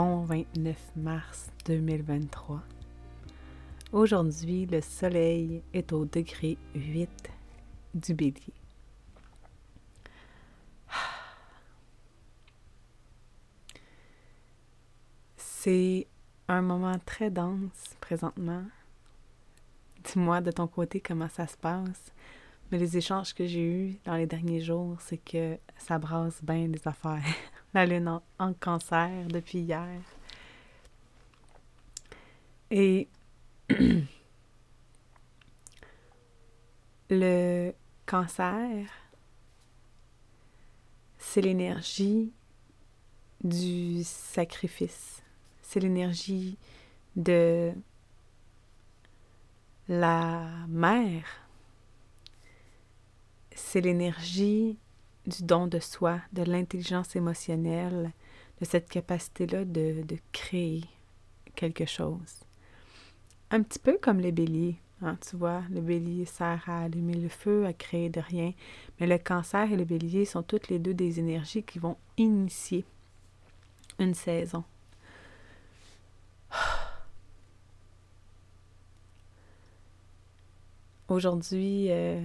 Bon 29 mars 2023. Aujourd'hui, le soleil est au degré 8 du bélier. C'est un moment très dense présentement. Dis-moi de ton côté comment ça se passe. Mais les échanges que j'ai eus dans les derniers jours, c'est que ça brasse bien les affaires. la lune en, cancer depuis hier. Et le cancer, c'est l'énergie du sacrifice. C'est l'énergie de la mère. C'est l'énergie du don de soi, de l'intelligence émotionnelle, de cette capacité-là de, créer quelque chose. Un petit peu comme les béliers. Hein, tu vois, le bélier sert à allumer le feu, à créer de rien. Mais le cancer et le bélier sont toutes les deux des énergies qui vont initier une saison. Aujourd'hui, euh,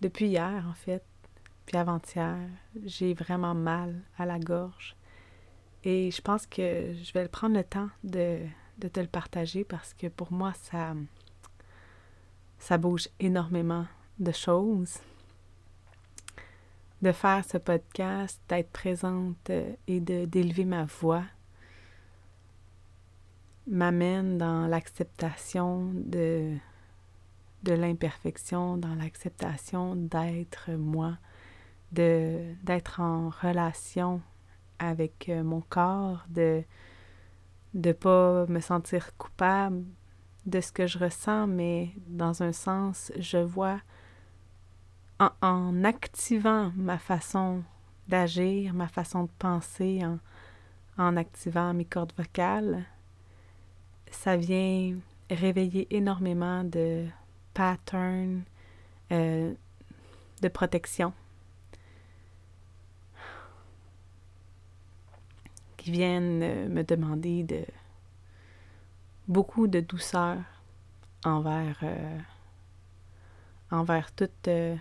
depuis hier en fait, puis avant-hier, j'ai vraiment mal à la gorge. Et je pense que je vais prendre le temps de, de te le partager parce que pour moi, ça, ça bouge énormément de choses. De faire ce podcast, d'être présente et de, d'élever ma voix m'amène dans l'acceptation de, de l'imperfection, dans l'acceptation d'être moi, d'être en relation avec euh, mon corps, de ne pas me sentir coupable de ce que je ressens, mais dans un sens, je vois en, en activant ma façon d'agir, ma façon de penser, en, en activant mes cordes vocales, ça vient réveiller énormément de patterns euh, de protection viennent euh, me demander de beaucoup de douceur envers euh, envers toutes euh,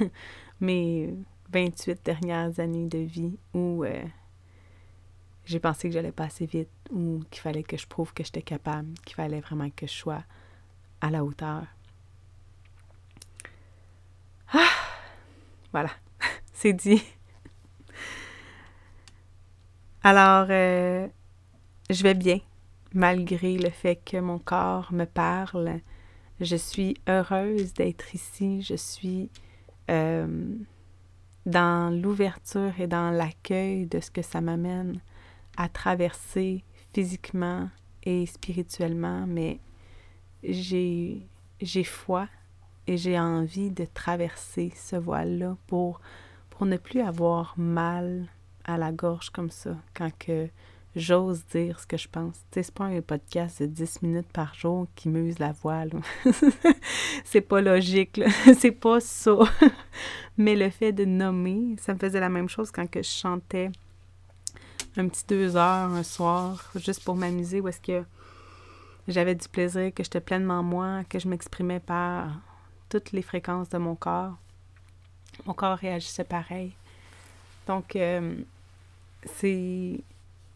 mes 28 dernières années de vie où j'ai pensé que j'allais passer vite ou qu'il fallait que je prouve que j'étais capable, qu'il fallait vraiment que je sois à la hauteur. Ah! Voilà, c'est dit. Alors, euh, je vais bien, malgré le fait que mon corps me parle. Je suis heureuse d'être ici. Je suis euh, dans l'ouverture et dans l'accueil de ce que ça m'amène à traverser physiquement et spirituellement, mais j'ai, foi et j'ai envie de traverser ce voile-là pour ne plus avoir mal à la gorge comme ça quand que j'ose dire ce que je pense. Tu sais, c'est pas un podcast de 10 minutes par jour qui muse la voix, c'est pas logique, c'est pas ça. Mais le fait de nommer, ça me faisait la même chose quand que je chantais un petit deux heures un soir, juste pour m'amuser, où est-ce que j'avais du plaisir, que j'étais pleinement moi, que je m'exprimais par toutes les fréquences de mon corps. Mon corps réagissait pareil. Donc, euh, c'est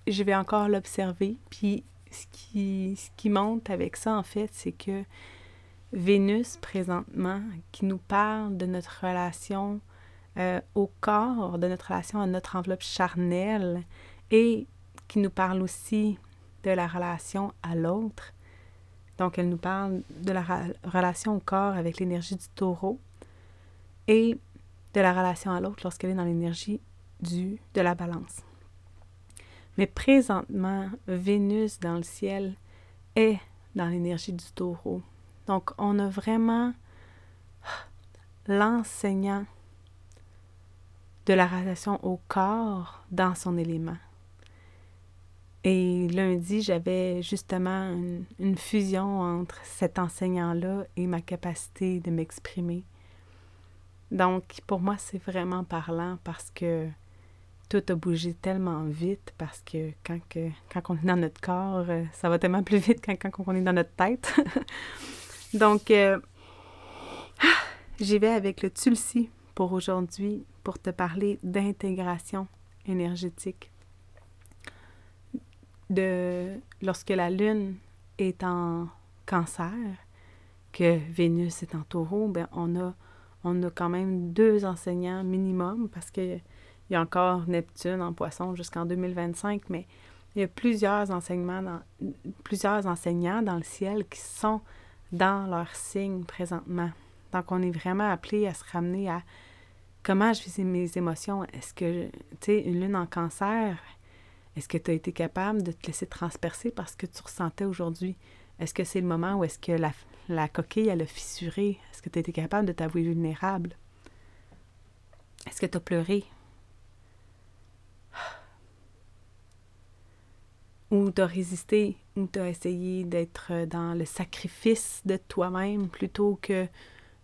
je vais encore l'observer. Puis ce qui, ce qui monte avec ça, en fait, c'est que Vénus, présentement, qui nous parle de notre relation euh, au corps, de notre relation à notre enveloppe charnelle, et qui nous parle aussi de la relation à l'autre. Donc, elle nous parle de la relation au corps avec l'énergie du taureau et de la relation à l'autre lorsqu'elle est dans l'énergie du de la balance. Mais présentement, Vénus dans le ciel est dans l'énergie du taureau. Donc, on a vraiment l'enseignant de la relation au corps dans son élément. Et lundi, j'avais justement une, fusion entre cet enseignant-là et ma capacité de m'exprimer. Donc, pour moi, c'est vraiment parlant parce que tout a bougé tellement vite parce que quand, que, on est dans notre corps, euh, ça va tellement plus vite que quand on est dans notre tête. Donc, euh, j'y vais avec le Tulsi pour aujourd'hui pour te parler d'intégration énergétique. De lorsque la Lune est en cancer, que Vénus est en taureau, ben on a, on a quand même deux enseignants minimum parce qu'il y a encore Neptune en poisson jusqu'en 2025, mais il y a plusieurs enseignements dans, plusieurs enseignants dans le ciel qui sont dans leur signe présentement. Donc, on est vraiment appelé à se ramener à comment je vis mes émotions. Est-ce que, tu sais, une lune en cancer, est-ce que tu as été capable de te laisser transpercer parce que tu ressentais aujourd'hui? Est-ce que c'est le moment où est-ce que la, la, coquille, elle a fissuré? Est-ce que tu as été capable de t'avouer vulnérable? Est-ce que tu as pleuré? Ou tu as résisté, ou tu as essayé d'être dans le sacrifice de toi-même plutôt que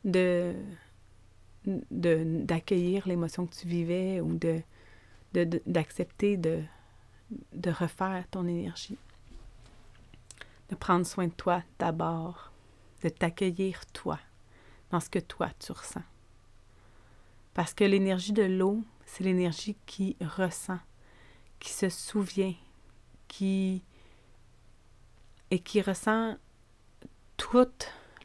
de d'accueillir l'émotion que tu vivais ou de d'accepter de, de, refaire ton énergie? De prendre soin de toi d'abord, de t'accueillir toi, dans ce que toi tu ressens. Parce que l'énergie de l'eau, c'est l'énergie qui ressent, qui se souvient, qui et qui ressent tout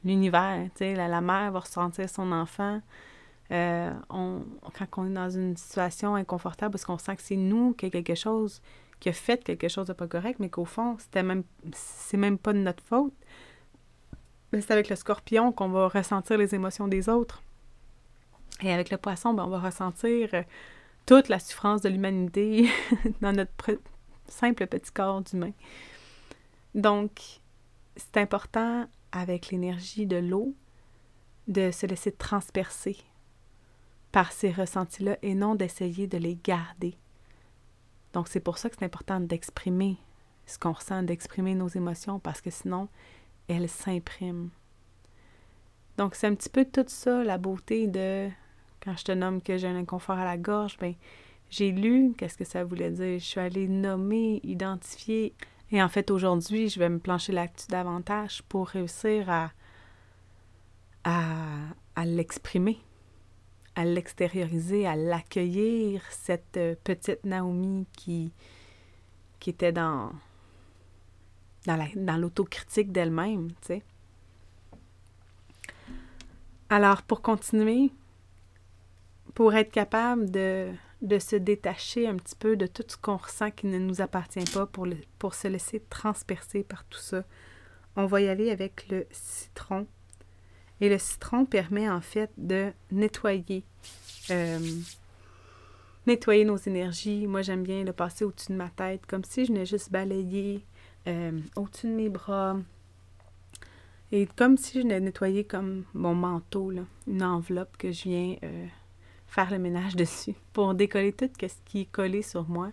l'univers. La, la mère va ressentir son enfant, euh, quand on est dans une situation inconfortable parce qu'on sent que c'est nous qui a quelque chose, qui a fait quelque chose de pas correct, mais qu'au fond, c'était même c'est même pas de notre faute. Mais c'est avec le scorpion qu'on va ressentir les émotions des autres. Et avec le poisson, ben, on va ressentir euh, toute la souffrance de l'humanité dans notre simple petit corps d'humain. Donc, c'est important avec l'énergie de l'eau de se laisser transpercer par ces ressentis-là et non d'essayer de les garder. Donc c'est pour ça que c'est important d'exprimer ce qu'on ressent, d'exprimer nos émotions, parce que sinon, elles s'impriment. Donc c'est un petit peu tout ça, la beauté de quand je te nomme que j'ai un inconfort à la gorge, ben j'ai lu qu'est-ce que ça voulait dire. Je suis allée nommer, identifier. Et en fait, aujourd'hui, je vais me plancher là-dessus davantage pour réussir à, à, l'exprimer à l'extérioriser, à l'accueillir, cette euh, petite Naomi qui, qui était dans, dans l'autocritique d'elle-même, tu sais. Alors, pour continuer, pour être capable de, de, se détacher un petit peu de tout ce qu'on ressent qui ne nous appartient pas, pour, se laisser transpercer par tout ça, on va y aller avec le citron et le citron permet en fait de nettoyer. Euh, nettoyer nos énergies. Moi, j'aime bien le passer au-dessus de ma tête, comme si je venais juste balayer euh, au-dessus de mes bras. Et comme si je venais nettoyer comme mon manteau, une enveloppe que je viens euh, faire le ménage dessus pour décoller tout ce qui est collé sur moi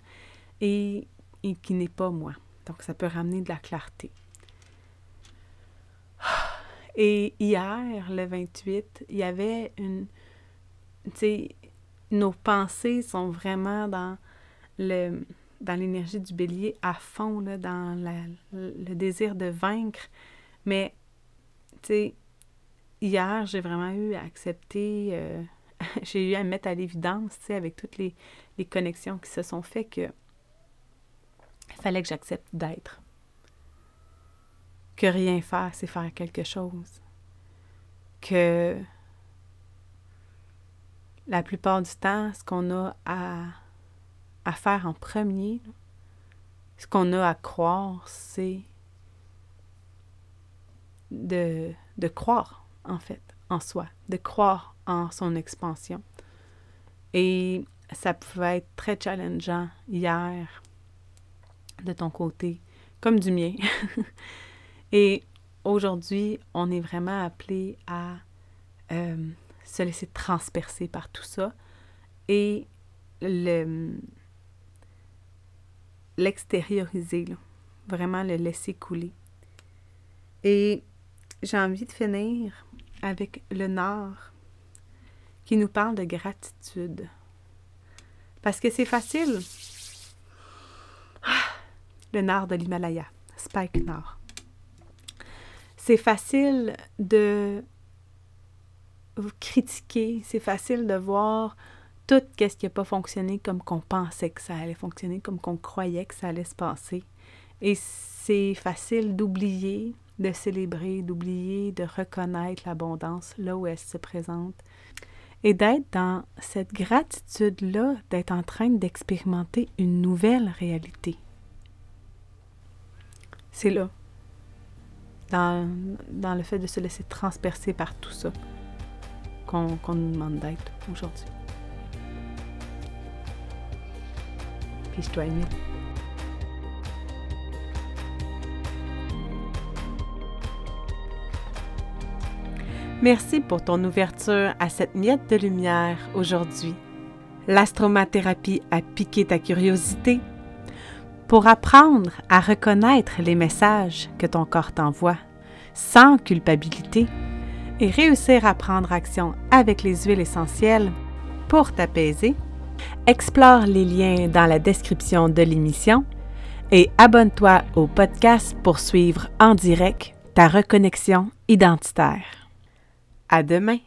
et, qui n'est pas moi. Donc, ça peut ramener de la clarté. Et hier, le 28, il y avait une. Tu sais, nos pensées sont vraiment dans le dans l'énergie du bélier à fond, là, dans le désir de vaincre. Mais, tu sais, hier, j'ai vraiment eu à accepter, euh, j'ai eu à mettre à l'évidence, tu sais, avec toutes les, connexions qui se sont faites, que fallait que j'accepte d'être que rien faire, c'est faire quelque chose. Que la plupart du temps, ce qu'on a à, faire en premier, ce qu'on a à croire, c'est de croire, en fait, en soi, de croire en son expansion. Et ça pouvait être très challengeant hier de ton côté, comme du mien. Et aujourd'hui, on est vraiment appelé à euh, se laisser transpercer par tout ça et l'extérioriser, vraiment le laisser couler. Et j'ai envie de finir avec le Nord qui nous parle de gratitude. Parce que c'est facile. Ah, le Nord de l'Himalaya, Spike Nord. C'est facile de critiquer, c'est facile de voir tout ce qui n'a pas fonctionné comme qu'on pensait que ça allait fonctionner, comme qu'on croyait que ça allait se passer. Et c'est facile d'oublier, de célébrer, d'oublier, de reconnaître l'abondance là où elle se présente. Et d'être dans cette gratitude-là, d'être en train d'expérimenter une nouvelle réalité. C'est là, dans, le fait de se laisser transpercer par tout ça, qu'on nous demande d'être aujourd'hui. Puis je. Merci pour ton ouverture à cette miette de lumière aujourd'hui. L'astromathérapie a piqué ta curiosité pour apprendre à reconnaître les messages que ton corps t'envoie sans culpabilité et réussir à prendre action avec les huiles essentielles pour t'apaiser, explore les liens dans la description de l'émission et abonne-toi au podcast pour suivre en direct ta reconnexion identitaire. À demain!